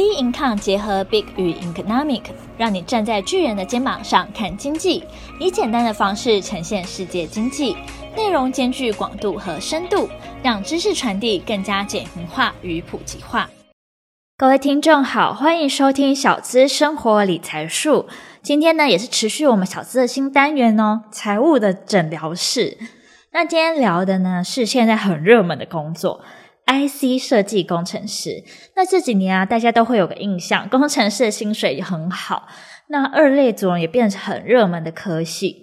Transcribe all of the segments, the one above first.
B Income 结合 Big 与 Economic，让你站在巨人的肩膀上看经济，以简单的方式呈现世界经济，内容兼具广度和深度，让知识传递更加简明化与普及化。各位听众好，欢迎收听小资生活理财术。今天呢，也是持续我们小资的新单元哦，财务的诊疗室。那今天聊的呢，是现在很热门的工作。IC 设计工程师，那这几年啊，大家都会有个印象，工程师的薪水也很好。那二类组也变成很热门的科系，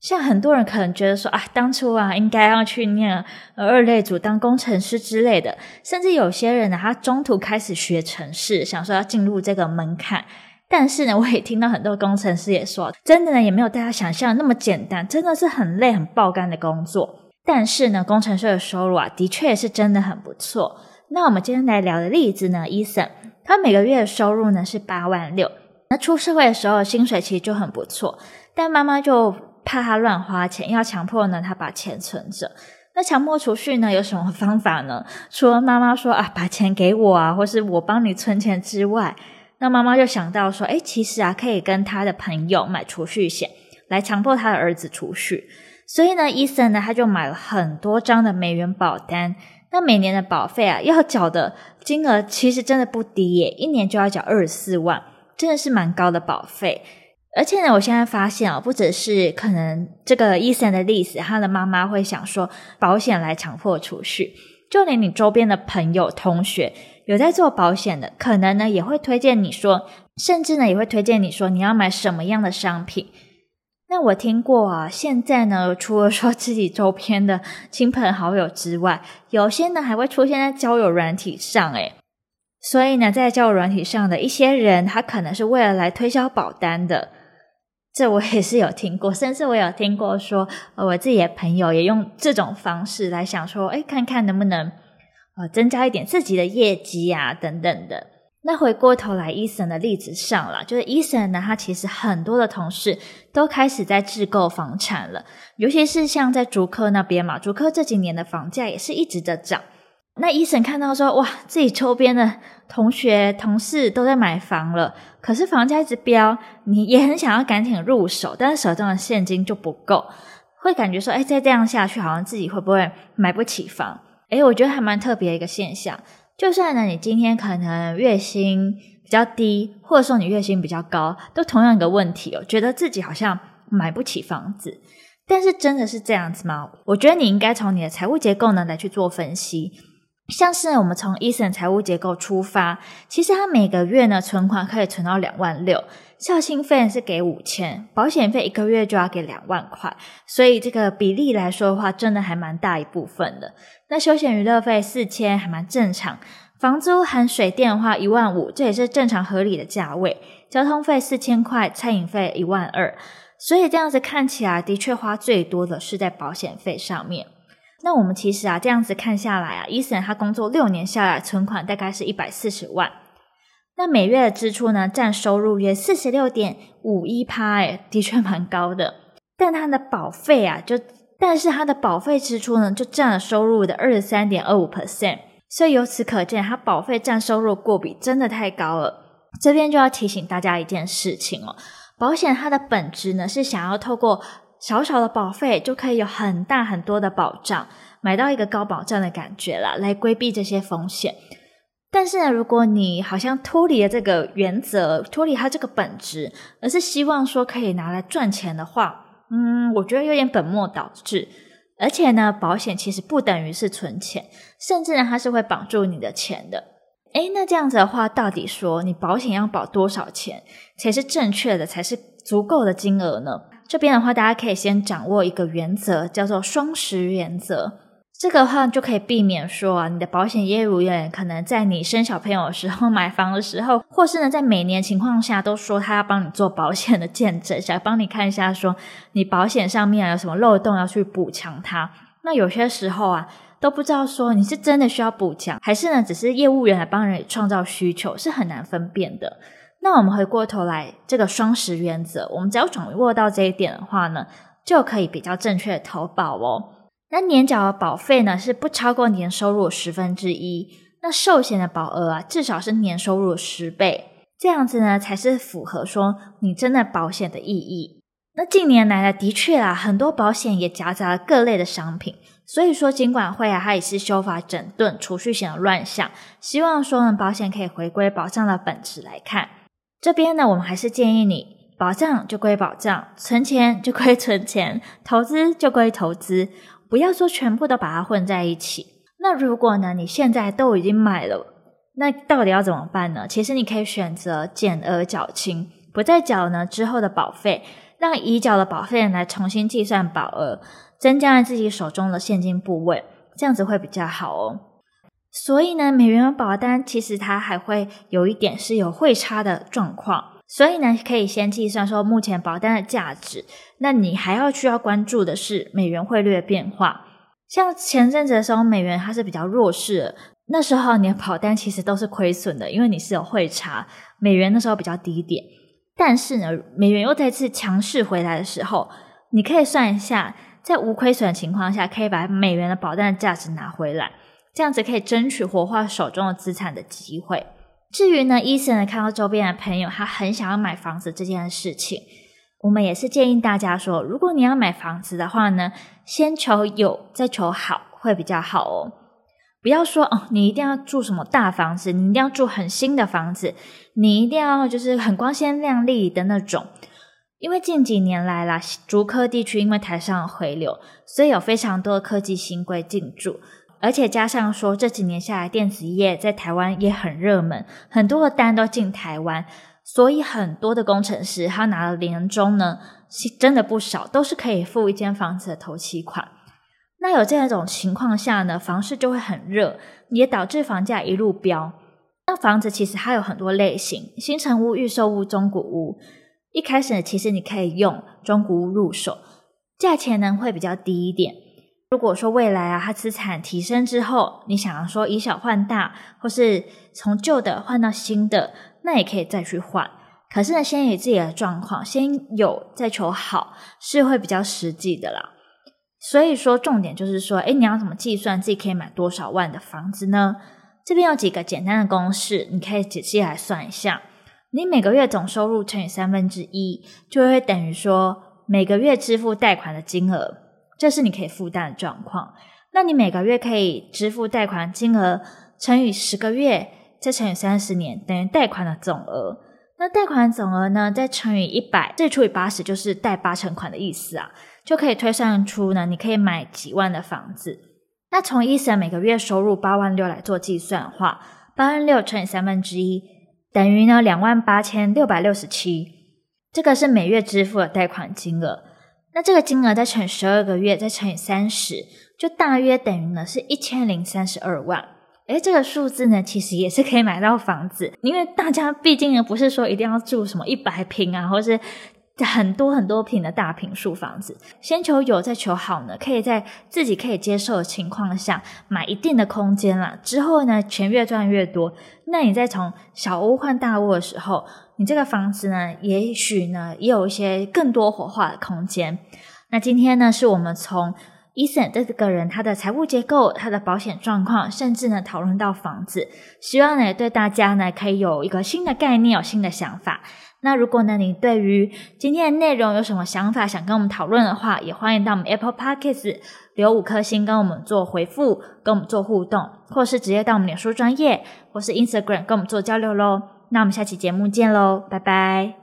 像很多人可能觉得说啊，当初啊，应该要去念二类组当工程师之类的，甚至有些人呢，他中途开始学程式，想说要进入这个门槛。但是呢，我也听到很多工程师也说，真的呢，也没有大家想象那么简单，真的是很累、很爆肝的工作。但是呢，工程师的收入啊，的确是真的很不错。那我们今天来聊的例子呢伊森他每个月的收入呢是八万六。那出社会的时候，薪水其实就很不错。但妈妈就怕他乱花钱，要强迫呢他把钱存着。那强迫储蓄呢，有什么方法呢？除了妈妈说啊，把钱给我啊，或是我帮你存钱之外，那妈妈就想到说，诶，其实啊，可以跟他的朋友买储蓄险，来强迫他的儿子储蓄。所以呢伊森呢，他就买了很多张的美元保单。那每年的保费啊，要缴的金额其实真的不低耶，一年就要缴二十四万，真的是蛮高的保费。而且呢，我现在发现啊，不只是可能这个伊森的例子，他的妈妈会想说保险来强迫储蓄，就连你周边的朋友、同学有在做保险的，可能呢也会推荐你说，甚至呢也会推荐你说你要买什么样的商品。那我听过啊，现在呢，除了说自己周边的亲朋好友之外，有些呢还会出现在交友软体上，诶。所以呢，在交友软体上的一些人，他可能是为了来推销保单的，这我也是有听过，甚至我有听过说，呃我自己的朋友也用这种方式来想说，诶，看看能不能呃增加一点自己的业绩啊，等等的。那回过头来，Eason 的例子上了，就是 Eason 呢，他其实很多的同事都开始在自购房产了，尤其是像在竹科那边嘛，竹科这几年的房价也是一直在涨。那 Eason 看到说，哇，自己周边的同学同事都在买房了，可是房价一直飙，你也很想要赶紧入手，但是手上的现金就不够，会感觉说，哎，再这样下去，好像自己会不会买不起房？哎，我觉得还蛮特别的一个现象。就算呢，你今天可能月薪比较低，或者说你月薪比较高，都同样一个问题哦，觉得自己好像买不起房子。但是真的是这样子吗？我觉得你应该从你的财务结构呢来去做分析。像是，我们从 Eason 财务结构出发，其实他每个月呢存款可以存到两万六，孝亲费是给五千，保险费一个月就要给两万块，所以这个比例来说的话，真的还蛮大一部分的。那休闲娱乐费四千还蛮正常，房租含水电的话一万五，这也是正常合理的价位。交通费四千块，餐饮费一万二，所以这样子看起来的确花最多的是在保险费上面。那我们其实啊这样子看下来啊，Eason 他工作六年下来存款大概是一百四十万，那每月的支出呢占收入约四十六点五一趴，哎，的确蛮高的。但他的保费啊就。但是他的保费支出呢，就占了收入的二十三点二五 percent，所以由此可见，他保费占收入过比真的太高了。这边就要提醒大家一件事情哦，保险它的本质呢，是想要透过小小的保费就可以有很大很多的保障，买到一个高保障的感觉啦，来规避这些风险。但是呢，如果你好像脱离了这个原则，脱离它这个本质，而是希望说可以拿来赚钱的话，嗯，我觉得有点本末倒置，而且呢，保险其实不等于是存钱，甚至呢，它是会绑住你的钱的。诶，那这样子的话，到底说你保险要保多少钱才是正确的，才是足够的金额呢？这边的话，大家可以先掌握一个原则，叫做双十原则。这个话就可以避免说啊，你的保险业务员可能在你生小朋友的时候、买房的时候，或是呢在每年情况下都说他要帮你做保险的见证，想帮你看一下说你保险上面有什么漏洞要去补强它。那有些时候啊都不知道说你是真的需要补强，还是呢只是业务员来帮人创造需求，是很难分辨的。那我们回过头来，这个双十原则，我们只要掌握到这一点的话呢，就可以比较正确的投保哦。那年缴的保费呢，是不超过年收入十分之一。那寿险的保额啊，至少是年收入十倍，这样子呢，才是符合说你真的保险的意义。那近年来呢，的确啊，很多保险也夹杂了各类的商品，所以说金管会啊，它也是修法整顿储蓄险的乱象，希望说呢，保险可以回归保障的本质来看。这边呢，我们还是建议你，保障就归保障，存钱就归存钱，投资就归投资，不要说全部都把它混在一起。那如果呢，你现在都已经买了，那到底要怎么办呢？其实你可以选择减额缴清，不再缴呢之后的保费。让已缴的保费来重新计算保额，增加了自己手中的现金部位，这样子会比较好哦。所以呢，美元保单其实它还会有一点是有汇差的状况，所以呢，可以先计算说目前保单的价值。那你还要需要关注的是美元汇率的变化。像前阵子的时候，美元它是比较弱势的，那时候你的保单其实都是亏损的，因为你是有汇差，美元那时候比较低点。但是呢，美元又再次强势回来的时候，你可以算一下，在无亏损的情况下，可以把美元的保单的价值拿回来，这样子可以争取活化手中的资产的机会。至于呢伊森呢看到周边的朋友他很想要买房子这件事情，我们也是建议大家说，如果你要买房子的话呢，先求有再求好会比较好哦。不要说哦，你一定要住什么大房子，你一定要住很新的房子，你一定要就是很光鲜亮丽的那种。因为近几年来啦，竹科地区因为台商回流，所以有非常多的科技新贵进驻，而且加上说这几年下来，电子业在台湾也很热门，很多的单都进台湾，所以很多的工程师他拿了年终呢，是真的不少，都是可以付一间房子的头期款。那有这样一种情况下呢，房市就会很热，也导致房价一路飙。那房子其实还有很多类型，新城屋、预售屋、中古屋。一开始，其实你可以用中古屋入手，价钱呢会比较低一点。如果说未来啊，它资产提升之后，你想要说以小换大，或是从旧的换到新的，那也可以再去换。可是呢，先以自己的状况，先有再求好，是会比较实际的啦。所以说，重点就是说，诶，你要怎么计算自己可以买多少万的房子呢？这边有几个简单的公式，你可以仔细来算一下。你每个月总收入乘以三分之一，就会等于说每个月支付贷款的金额，这是你可以负担的状况。那你每个月可以支付贷款金额乘以十个月，再乘以三十年，等于贷款的总额。那贷款总额呢，再乘以一百，再除以八十，就是贷八成款的意思啊。就可以推算出呢，你可以买几万的房子。那从 Eason 每个月收入八万六来做计算的话，八万六乘以三分之一等于呢两万八千六百六十七，这个是每月支付的贷款金额。那这个金额再乘以十二个月，再乘以三十，就大约等于呢是一千零三十二万。诶，这个数字呢其实也是可以买到房子，因为大家毕竟呢不是说一定要住什么一百平啊，或是。很多很多平的大平数房子，先求有再求好呢，可以在自己可以接受的情况下买一定的空间啦。之后呢，钱越赚越多，那你再从小屋换大屋的时候，你这个房子呢，也许呢也有一些更多活化的空间。那今天呢，是我们从 Eason 这个人他的财务结构、他的保险状况，甚至呢讨论到房子，希望呢对大家呢可以有一个新的概念，有新的想法。那如果呢，你对于今天的内容有什么想法，想跟我们讨论的话，也欢迎到我们 Apple Podcast 留五颗星，跟我们做回复，跟我们做互动，或是直接到我们脸书专业，或是 Instagram 跟我们做交流喽。那我们下期节目见喽，拜拜。